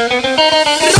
No!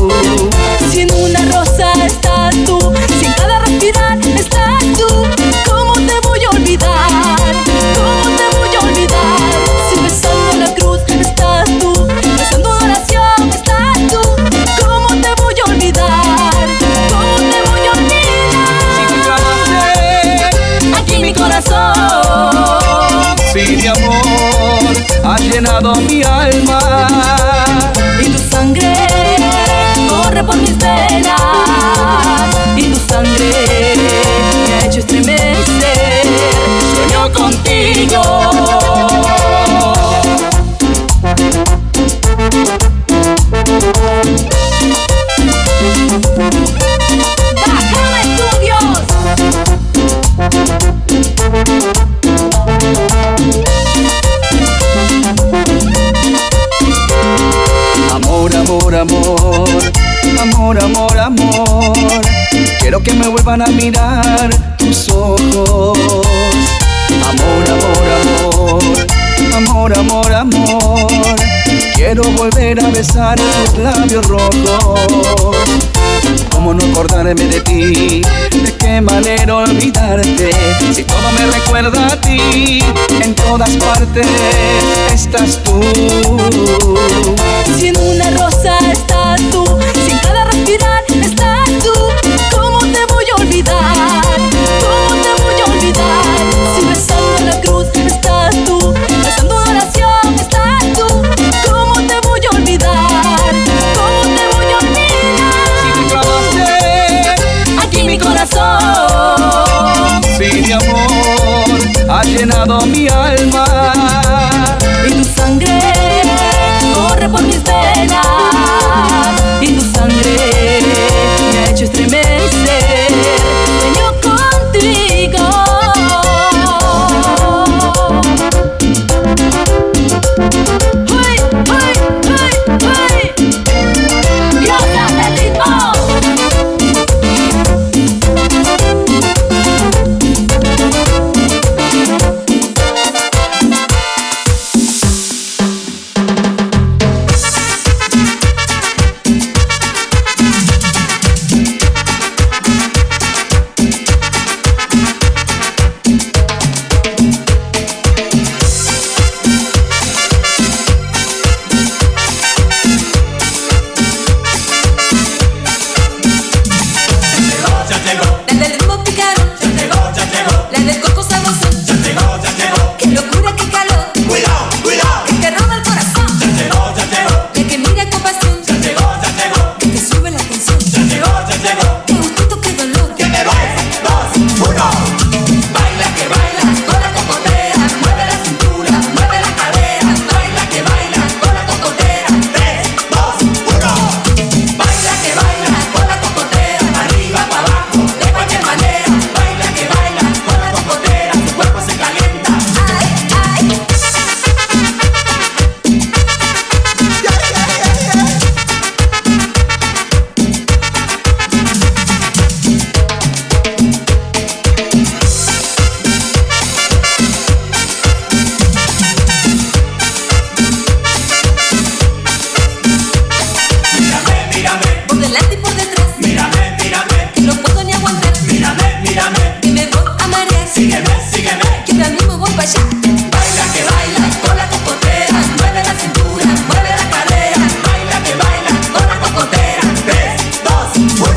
besar tus labios rojos. ¿Cómo no acordarme de ti? ¿De qué manera olvidarte? Si todo me recuerda a ti, en todas partes estás tú. Si en una rosa estás tú, si en cada respirar ha llenado mi alma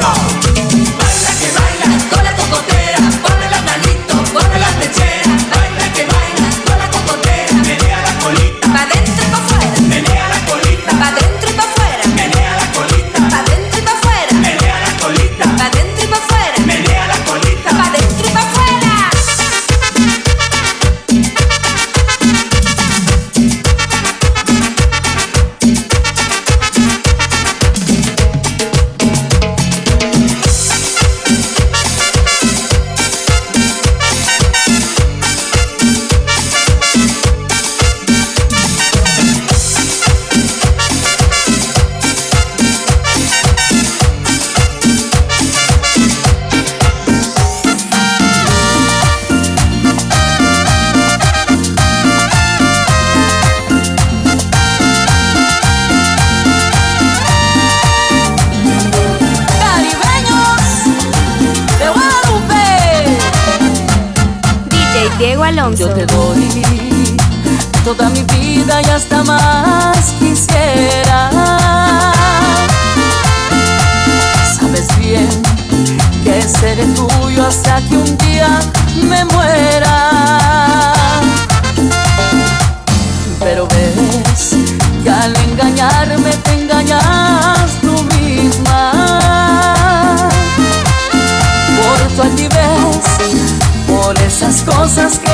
go. Yo te doy toda mi vida y hasta más quisiera. Sabes bien que seré tuyo hasta que un día me muera. Pero ves que al engañarme te engañas tú misma. Por tu altivez, por esas cosas que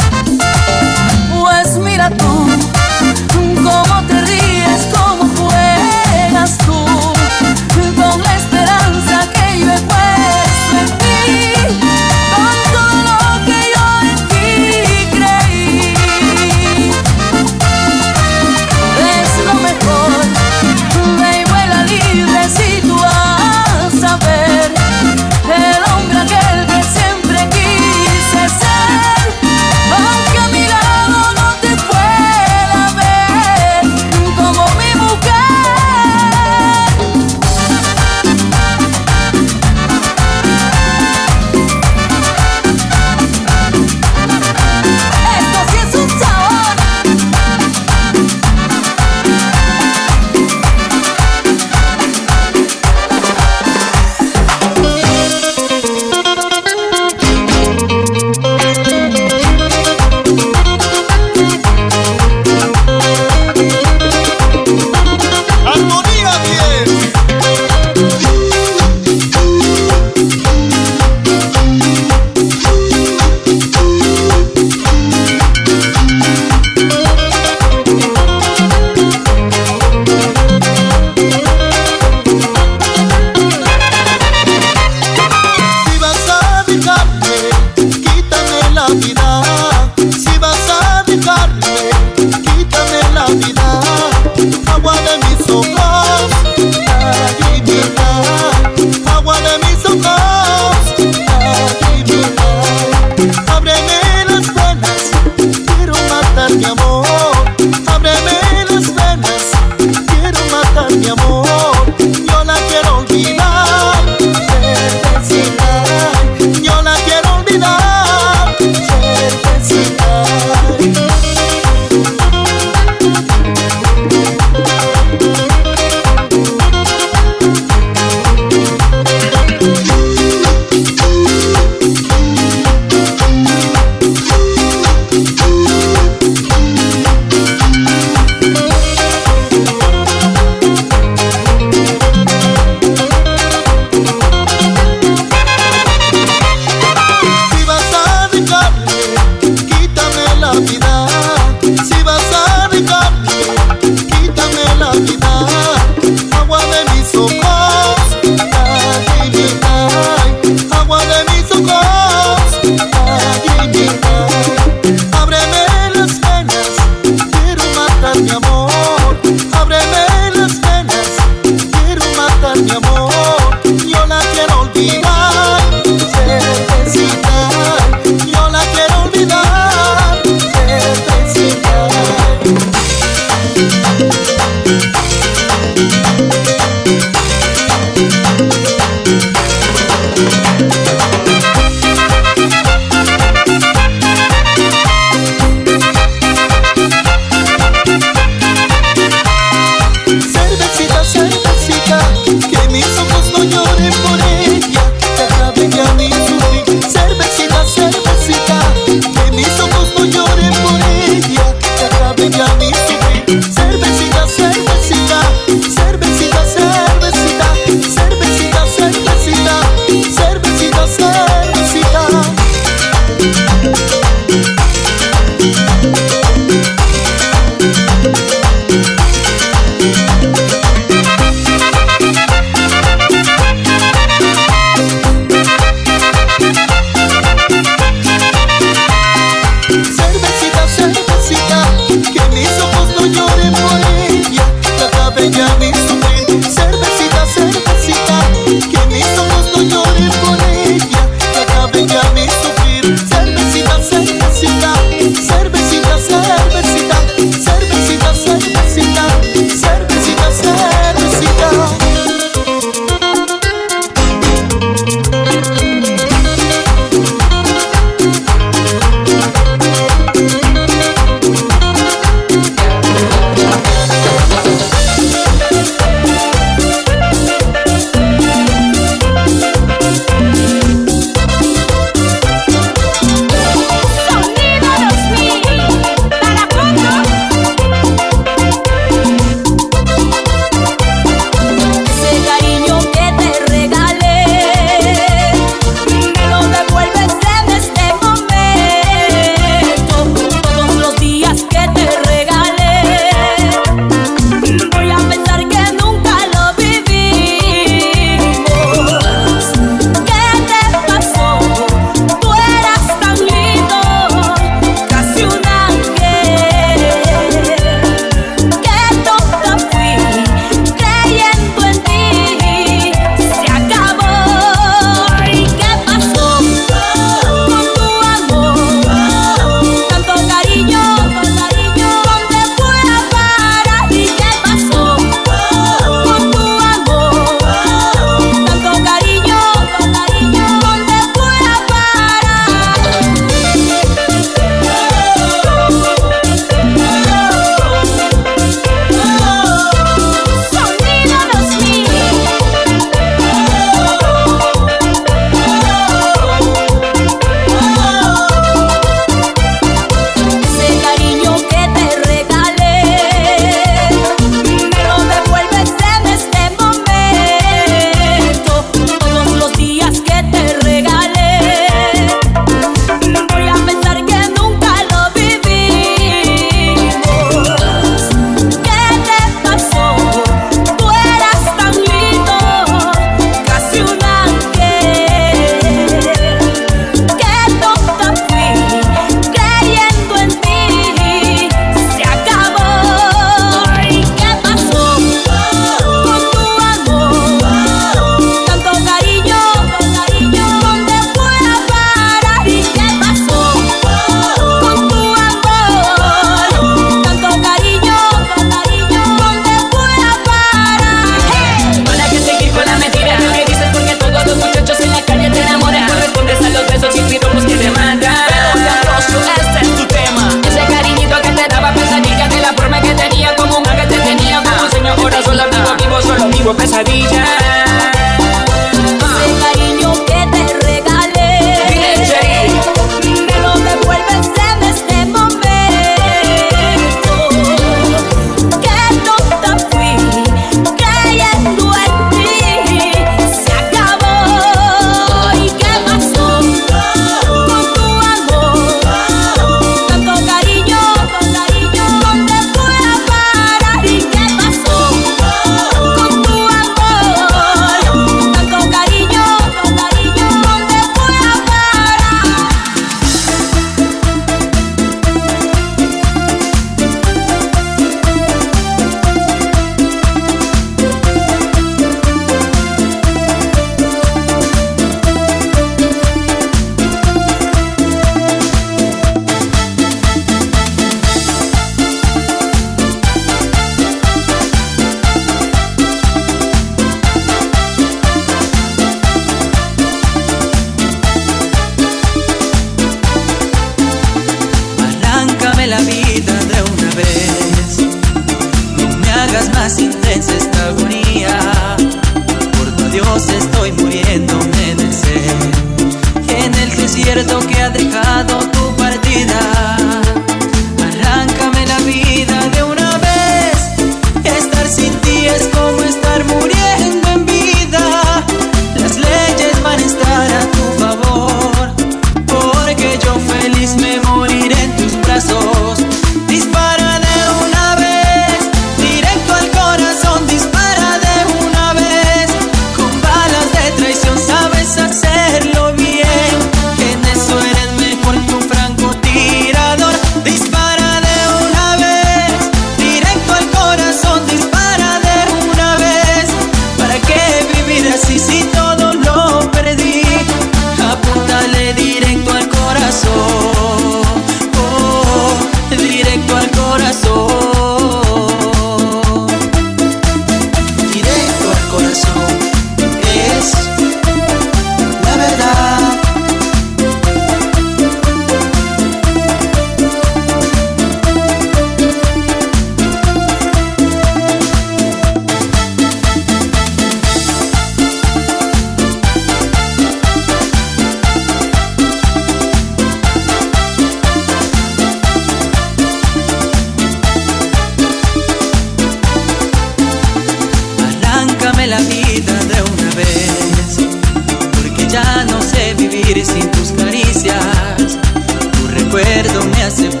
If.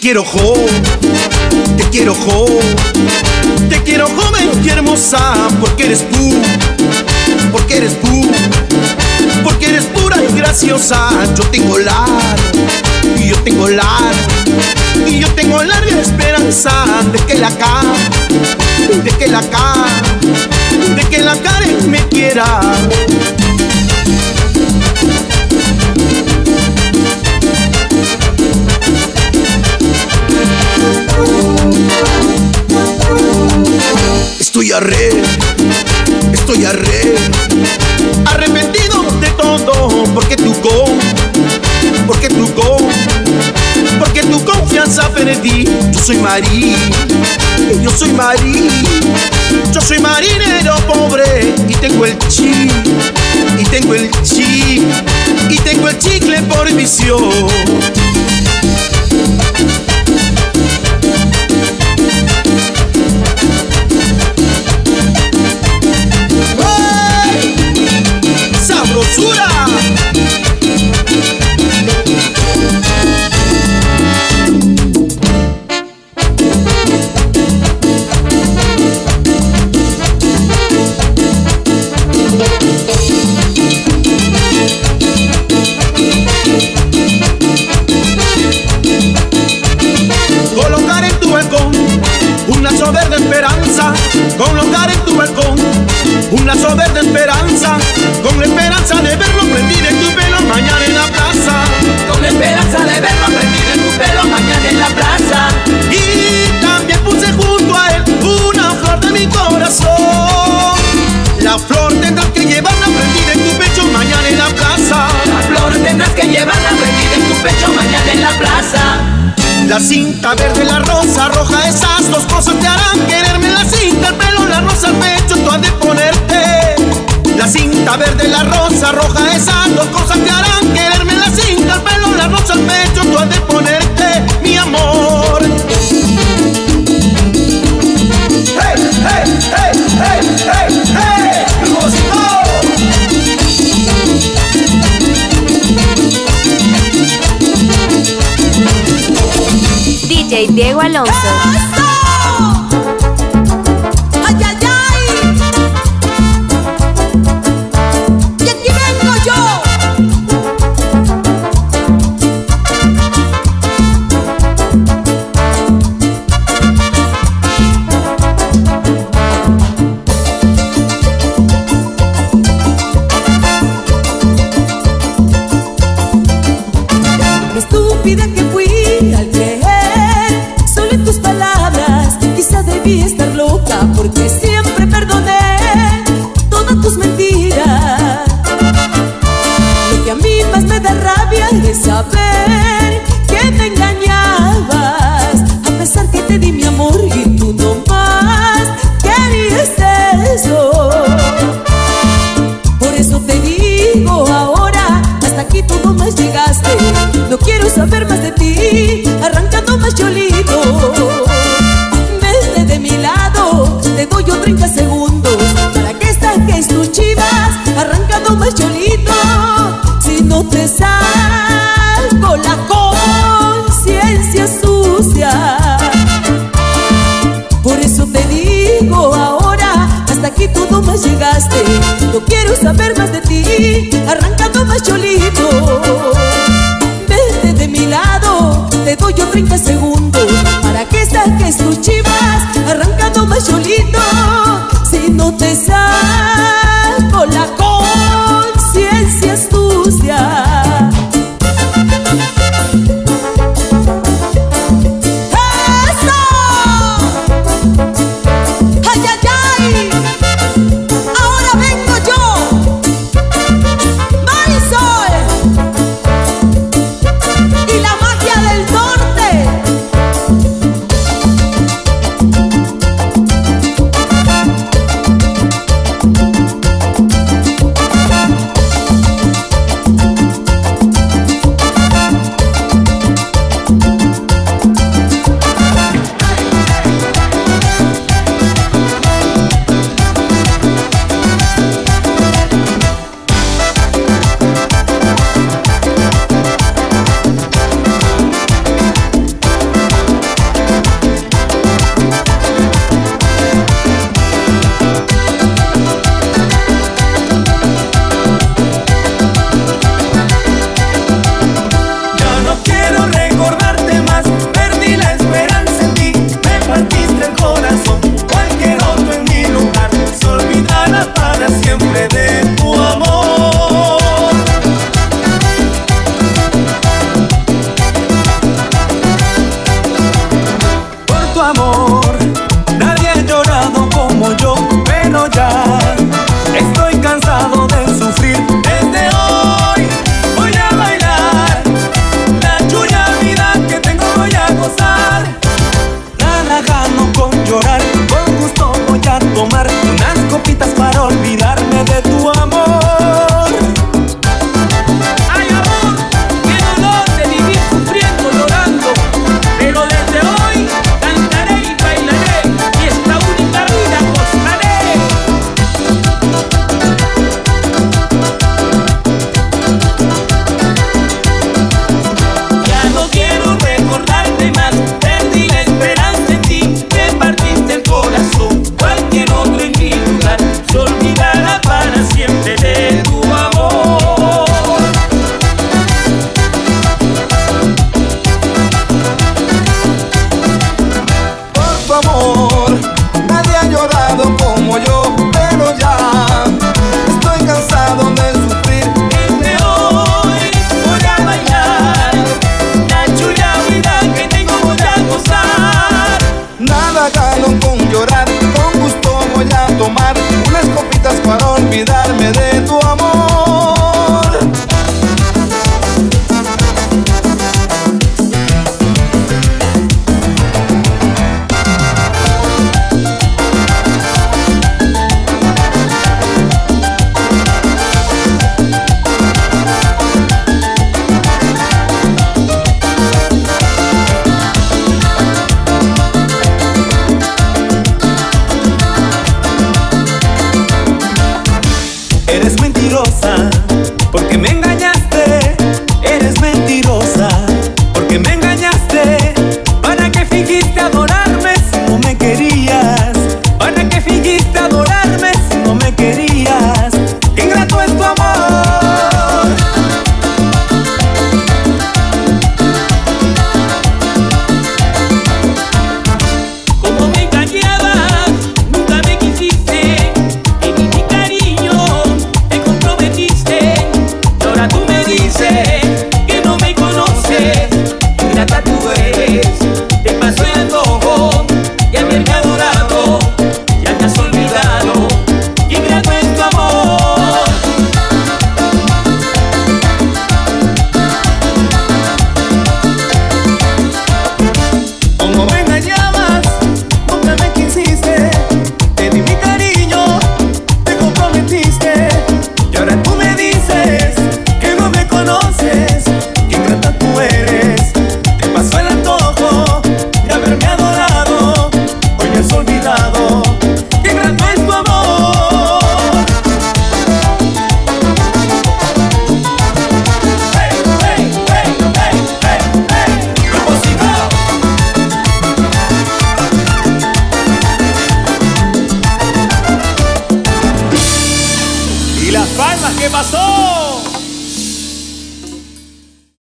quiero jo, te quiero jo, te quiero joven y hermosa, porque eres tú, porque eres tú, porque eres pura y graciosa. Yo tengo la, y yo tengo la, y yo tengo larga esperanza de que la ca, de que la ca, de que la Karen me quiera. Estoy arre, estoy arre, arrepentido de todo, porque tu gol, porque tu gol, porque tu confianza perdí. Yo soy marí, yo soy marí, yo soy marinero pobre y tengo el chi, y tengo el chi, y tengo el chicle por visión. No quiero saber más de ti, arrancando más cholito. Vete de mi lado, te doy yo 30 segundos para que saques tus chivas.